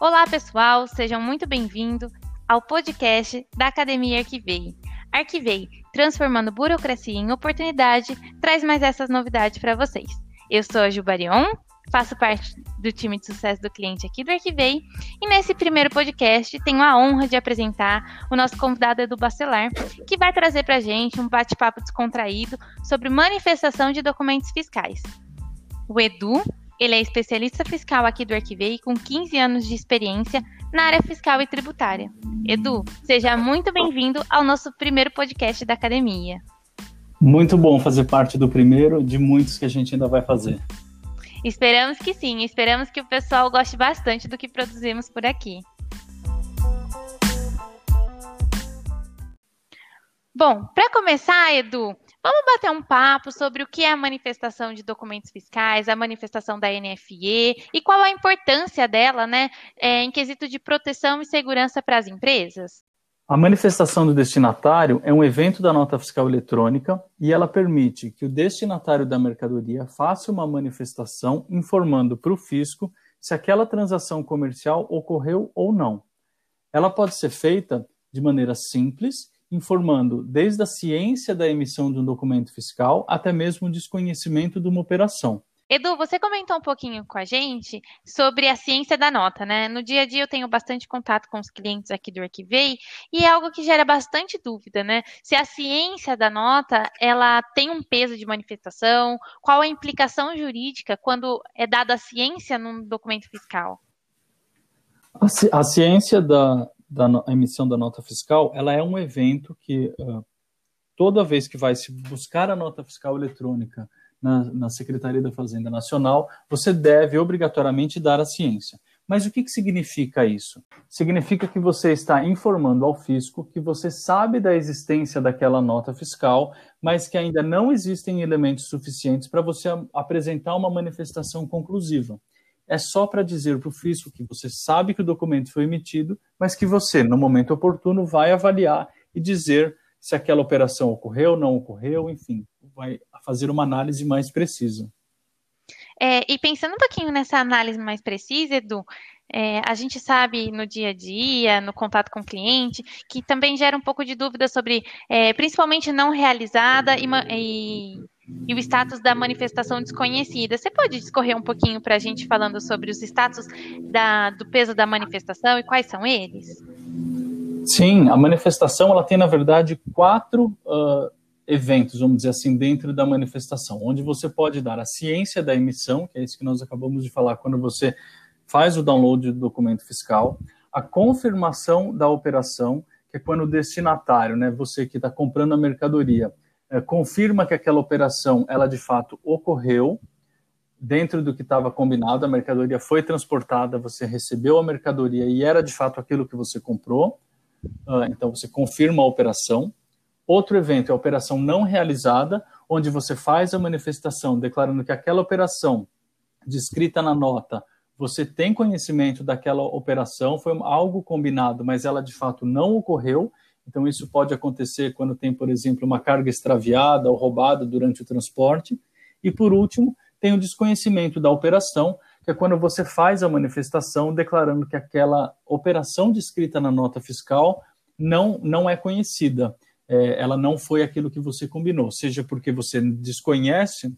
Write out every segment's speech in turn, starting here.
Olá, pessoal, sejam muito bem-vindos ao podcast da Academia Arquivei. Arquivei, transformando burocracia em oportunidade, traz mais essas novidades para vocês. Eu sou a Jubarion, faço parte do time de sucesso do cliente aqui do Arquivei, e nesse primeiro podcast tenho a honra de apresentar o nosso convidado Edu Bacelar, que vai trazer para a gente um bate-papo descontraído sobre manifestação de documentos fiscais. O Edu ele é especialista fiscal aqui do Arquivei com 15 anos de experiência na área fiscal e tributária. Edu, seja muito bem-vindo ao nosso primeiro podcast da academia. Muito bom fazer parte do primeiro de muitos que a gente ainda vai fazer. Esperamos que sim, esperamos que o pessoal goste bastante do que produzimos por aqui. Bom, para começar, Edu, Vamos bater um papo sobre o que é a manifestação de documentos fiscais, a manifestação da NFE e qual a importância dela, né, é, em quesito de proteção e segurança para as empresas? A manifestação do destinatário é um evento da nota fiscal eletrônica e ela permite que o destinatário da mercadoria faça uma manifestação informando para o fisco se aquela transação comercial ocorreu ou não. Ela pode ser feita de maneira simples informando desde a ciência da emissão de um documento fiscal até mesmo o desconhecimento de uma operação. Edu, você comentou um pouquinho com a gente sobre a ciência da nota, né? No dia a dia eu tenho bastante contato com os clientes aqui do Arquivei e é algo que gera bastante dúvida, né? Se a ciência da nota, ela tem um peso de manifestação, qual a implicação jurídica quando é dada a ciência num documento fiscal? A, a ciência da, da emissão da nota fiscal, ela é um evento que uh, toda vez que vai se buscar a nota fiscal eletrônica na, na, Secretaria da Fazenda Nacional, você deve obrigatoriamente dar a ciência. Mas o que, que significa isso? Significa que você está informando ao fisco que você sabe da existência daquela nota fiscal, mas que ainda não existem elementos suficientes para você apresentar uma manifestação conclusiva é só para dizer para o fisco que você sabe que o documento foi emitido, mas que você, no momento oportuno, vai avaliar e dizer se aquela operação ocorreu, não ocorreu, enfim, vai fazer uma análise mais precisa. É, e pensando um pouquinho nessa análise mais precisa, Edu, é, a gente sabe no dia a dia, no contato com o cliente, que também gera um pouco de dúvida sobre, é, principalmente não realizada e, e e o status da manifestação desconhecida. Você pode discorrer um pouquinho para a gente falando sobre os status da, do peso da manifestação e quais são eles? Sim, a manifestação ela tem na verdade quatro uh, eventos, vamos dizer assim, dentro da manifestação, onde você pode dar a ciência da emissão, que é isso que nós acabamos de falar, quando você faz o download do documento fiscal, a confirmação da operação, que é quando o destinatário, né, você que está comprando a mercadoria, é, confirma que aquela operação ela de fato ocorreu dentro do que estava combinado, a mercadoria foi transportada, você recebeu a mercadoria e era de fato aquilo que você comprou, uh, então você confirma a operação. Outro evento é a operação não realizada, onde você faz a manifestação declarando que aquela operação descrita na nota, você tem conhecimento daquela operação, foi algo combinado, mas ela de fato não ocorreu, então, isso pode acontecer quando tem, por exemplo, uma carga extraviada ou roubada durante o transporte. E, por último, tem o desconhecimento da operação, que é quando você faz a manifestação declarando que aquela operação descrita na nota fiscal não, não é conhecida. É, ela não foi aquilo que você combinou, seja porque você desconhece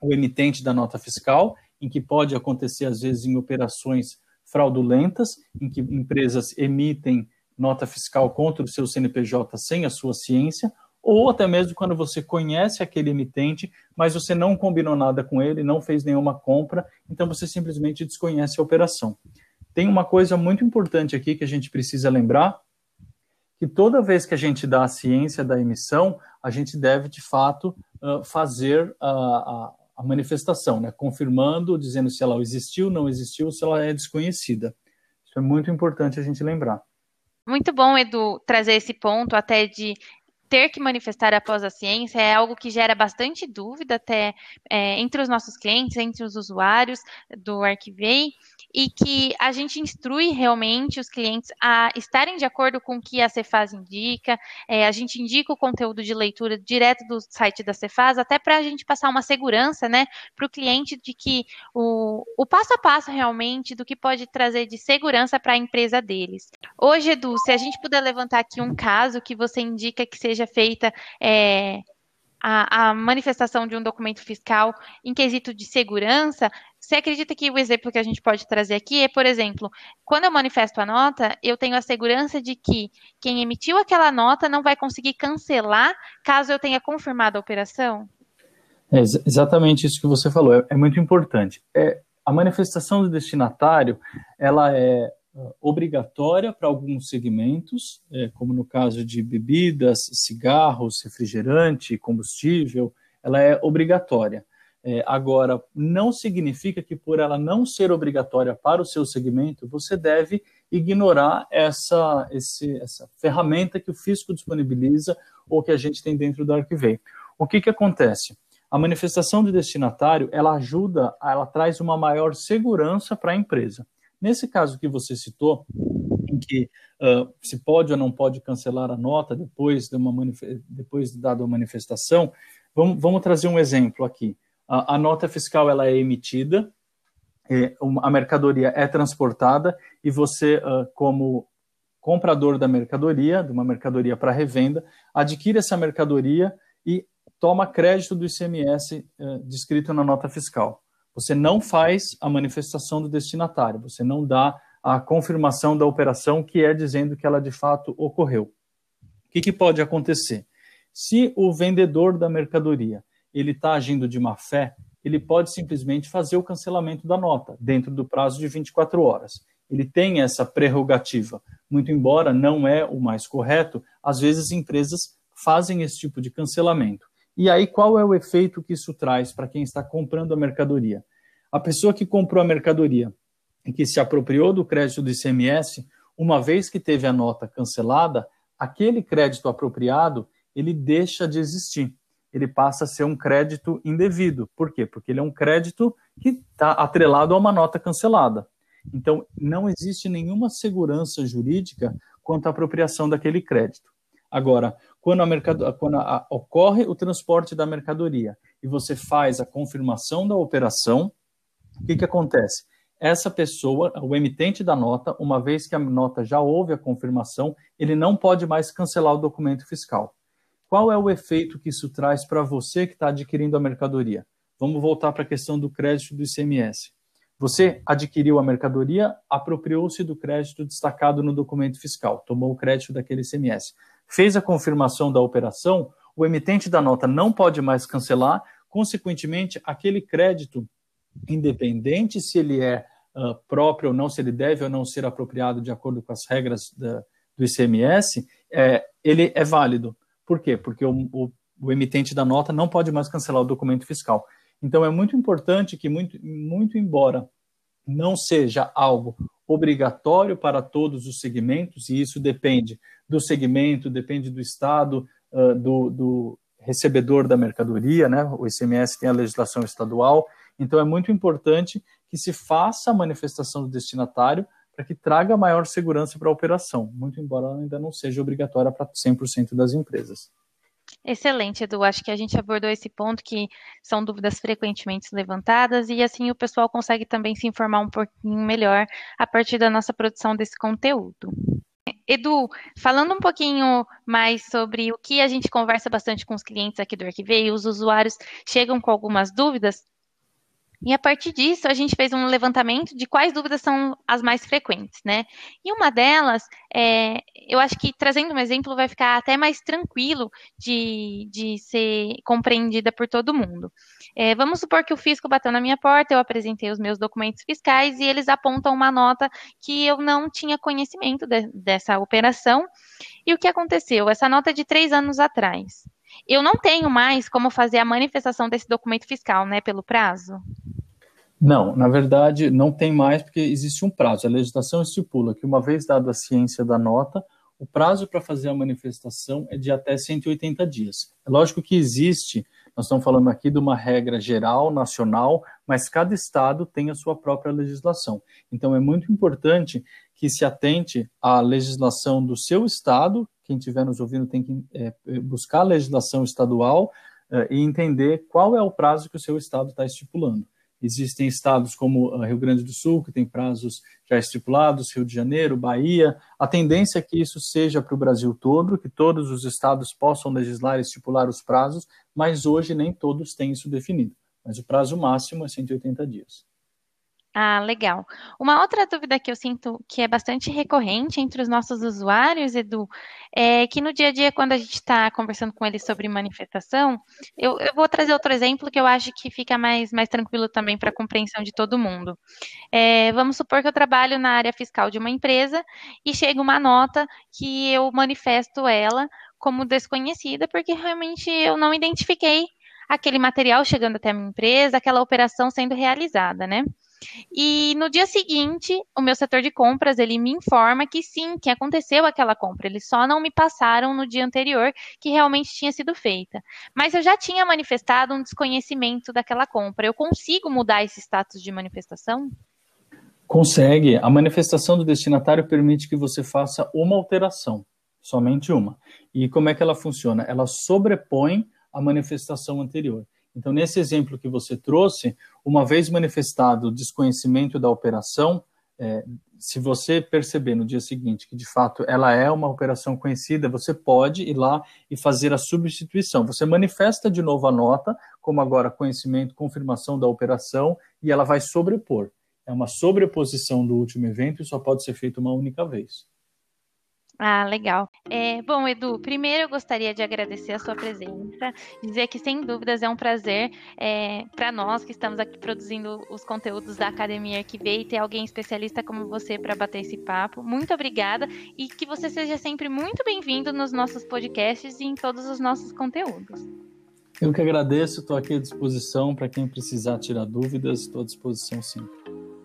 o emitente da nota fiscal, em que pode acontecer, às vezes, em operações fraudulentas, em que empresas emitem nota fiscal contra o seu CNPJ sem a sua ciência, ou até mesmo quando você conhece aquele emitente, mas você não combinou nada com ele, não fez nenhuma compra, então você simplesmente desconhece a operação. Tem uma coisa muito importante aqui que a gente precisa lembrar, que toda vez que a gente dá a ciência da emissão, a gente deve, de fato, fazer a, a, a manifestação, né? confirmando, dizendo se ela existiu, não existiu, se ela é desconhecida. Isso é muito importante a gente lembrar. Muito bom, Edu, trazer esse ponto até de ter que manifestar após a ciência é algo que gera bastante dúvida até é, entre os nossos clientes, entre os usuários do Arquivei. E que a gente instrui realmente os clientes a estarem de acordo com o que a Cefaz indica, é, a gente indica o conteúdo de leitura direto do site da Cefaz, até para a gente passar uma segurança né, para o cliente de que o, o passo a passo realmente do que pode trazer de segurança para a empresa deles. Hoje, Edu, se a gente puder levantar aqui um caso que você indica que seja feita é, a, a, manifestação de um documento fiscal em quesito de segurança, você acredita que o exemplo que a gente pode trazer aqui é, por exemplo, quando eu manifesto a nota, eu tenho a segurança de que quem emitiu aquela nota não vai conseguir cancelar caso eu tenha confirmado a operação? É exatamente isso que você falou, é, é muito importante. É, a manifestação do destinatário, ela é obrigatória para alguns segmentos, é, como no caso de bebidas, cigarros, refrigerante, combustível, ela é obrigatória. É, agora, não significa que por ela não ser obrigatória para o seu segmento, você deve ignorar essa, esse, essa ferramenta que o fisco disponibiliza ou que a gente tem dentro da Arquivei. O que, que acontece? A manifestação de destinatário, ela ajuda, ela traz uma maior segurança para a empresa. Nesse caso que você citou, em que uh, se pode ou não pode cancelar a nota depois de, uma depois de dada a manifestação, vamos, vamos trazer um exemplo aqui. A, a nota fiscal ela é emitida, é, a mercadoria é transportada e você, uh, como comprador da mercadoria, de uma mercadoria para revenda, adquire essa mercadoria e toma crédito do ICMS uh, descrito na nota fiscal. Você não faz a manifestação do destinatário, você não dá a confirmação da operação, que é dizendo que ela de fato ocorreu. O que, que pode acontecer? Se o vendedor da mercadoria ele está agindo de má fé, ele pode simplesmente fazer o cancelamento da nota dentro do prazo de 24 horas. Ele tem essa prerrogativa. Muito embora não é o mais correto, às vezes empresas fazem esse tipo de cancelamento. E aí, qual é o efeito que isso traz para quem está comprando a mercadoria? A pessoa que comprou a mercadoria e que se apropriou do crédito do ICMS, uma vez que teve a nota cancelada, aquele crédito apropriado ele deixa de existir. Ele passa a ser um crédito indevido. Por quê? Porque ele é um crédito que está atrelado a uma nota cancelada. Então, não existe nenhuma segurança jurídica quanto à apropriação daquele crédito. Agora, quando, a quando a, ocorre o transporte da mercadoria e você faz a confirmação da operação, o que, que acontece? Essa pessoa, o emitente da nota, uma vez que a nota já houve a confirmação, ele não pode mais cancelar o documento fiscal. Qual é o efeito que isso traz para você que está adquirindo a mercadoria? Vamos voltar para a questão do crédito do ICMS. Você adquiriu a mercadoria, apropriou-se do crédito destacado no documento fiscal, tomou o crédito daquele ICMS fez a confirmação da operação, o emitente da nota não pode mais cancelar, consequentemente, aquele crédito, independente se ele é uh, próprio ou não, se ele deve ou não ser apropriado de acordo com as regras da, do ICMS, é, ele é válido. Por quê? Porque o, o, o emitente da nota não pode mais cancelar o documento fiscal. Então, é muito importante que, muito, muito embora não seja algo obrigatório para todos os segmentos, e isso depende do segmento, depende do estado, uh, do, do, recebedor da mercadoria, né? O ICMS tem a legislação estadual, então é muito importante que se faça a manifestação do destinatário para que traga maior segurança para a operação, muito embora ela ainda não seja obrigatória para 100% das empresas. Excelente, Edu. Acho que a gente abordou esse ponto que são dúvidas frequentemente levantadas e assim o pessoal consegue também se informar um pouquinho melhor a partir da nossa produção desse conteúdo. Edu, falando um pouquinho mais sobre o que a gente conversa bastante com os clientes aqui do Arquivei, os usuários chegam com algumas dúvidas, e a partir disso, a gente fez um levantamento de quais dúvidas são as mais frequentes, né? E uma delas, é, eu acho que trazendo um exemplo vai ficar até mais tranquilo de, de ser compreendida por todo mundo. É, vamos supor que o fisco bateu na minha porta, eu apresentei os meus documentos fiscais e eles apontam uma nota que eu não tinha conhecimento de, dessa operação. E o que aconteceu? Essa nota é de três anos atrás. Eu não tenho mais como fazer a manifestação desse documento fiscal, né, pelo prazo? Não, na verdade, não tem mais, porque existe um prazo. A legislação estipula que, uma vez dada a ciência da nota, o prazo para fazer a manifestação é de até 180 dias. É lógico que existe, Nós estamos falando aqui de uma regra geral, nacional, mas cada estado tem a sua própria legislação. Então, é muito importante que se atente à legislação do seu estado. Quem estiver nos ouvindo tem que é, buscar a legislação estadual é, e entender qual é o prazo que o seu estado está estipulando. Existem estados como ah, Rio Grande do Sul, que tem prazos já estipulados, Rio de Janeiro, Bahia. A tendência é que isso seja para o Brasil todo, que todos os estados possam legislar e estipular os prazos, mas hoje nem todos têm isso definido. Mas o prazo máximo é 180 dias. Ah, legal. Uma outra dúvida que eu sinto que é bastante recorrente entre os nossos usuários, Edu, é que no dia a dia, quando a gente está conversando com eles sobre manifestação, eu, eu, vou trazer outro exemplo que eu acho que fica mais, mais tranquilo também para a compreensão de todo mundo. É, vamos supor que eu trabalho na área fiscal de uma empresa e chega uma nota que eu manifesto ela como desconhecida, porque realmente eu não identifiquei aquele material chegando até a minha empresa, aquela operação sendo realizada, né? E no dia seguinte, o meu setor de compras, ele me informa que sim, que aconteceu aquela compra. Eles só não me passaram no dia anterior que realmente tinha sido feita. Mas eu já tinha manifestado um desconhecimento daquela compra. Eu consigo mudar esse status de manifestação? Consegue. A manifestação do destinatário permite que você faça uma alteração, somente uma. E como é que ela funciona? Ela sobrepõe a manifestação anterior. Então, nesse exemplo que você trouxe, uma vez manifestado o desconhecimento da operação, é, se você perceber no dia seguinte que de fato ela é uma operação conhecida, você pode ir lá e fazer a substituição. Você manifesta de novo a nota, como agora conhecimento, confirmação da operação, e ela vai sobrepor. É uma sobreposição do último evento e só pode ser feito uma única vez. Ah, legal. É, bom, Edu, primeiro eu gostaria de agradecer a sua presença, dizer que sem dúvidas é um prazer é, para nós que estamos aqui produzindo os conteúdos da Academia Arquivei ter alguém especialista como você para bater esse papo. Muito obrigada e que você seja sempre muito bem-vindo nos nossos podcasts e em todos os nossos conteúdos. Eu que agradeço, estou aqui à disposição para quem precisar tirar dúvidas, estou à disposição sempre.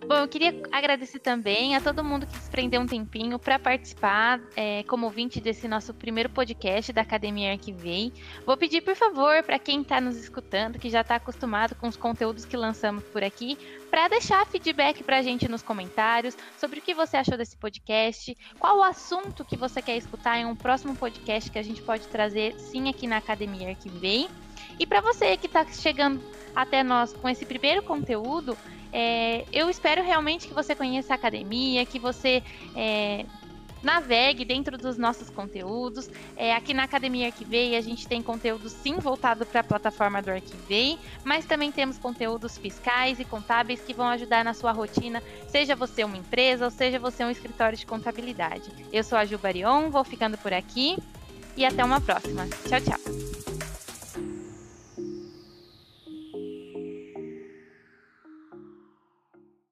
Bom, eu queria agradecer também a todo mundo que desprendeu um tempinho para participar é, como ouvinte desse nosso primeiro podcast da Academia Arquivei. Vou pedir, por favor, para quem está nos escutando, que já está acostumado com os conteúdos que lançamos por aqui, para deixar feedback para a gente nos comentários sobre o que você achou desse podcast, qual o assunto que você quer escutar em um próximo podcast que a gente pode trazer sim aqui na Academia Arquivei. E para você que está chegando até nós com esse primeiro conteúdo, é, eu espero realmente que você conheça a academia, que você é, navegue dentro dos nossos conteúdos. É, aqui na Academia Arquivei a gente tem conteúdo sim voltado para a plataforma do Arquivei, mas também temos conteúdos fiscais e contábeis que vão ajudar na sua rotina, seja você uma empresa ou seja você um escritório de contabilidade. Eu sou a Ju Barion, vou ficando por aqui e até uma próxima. Tchau, tchau.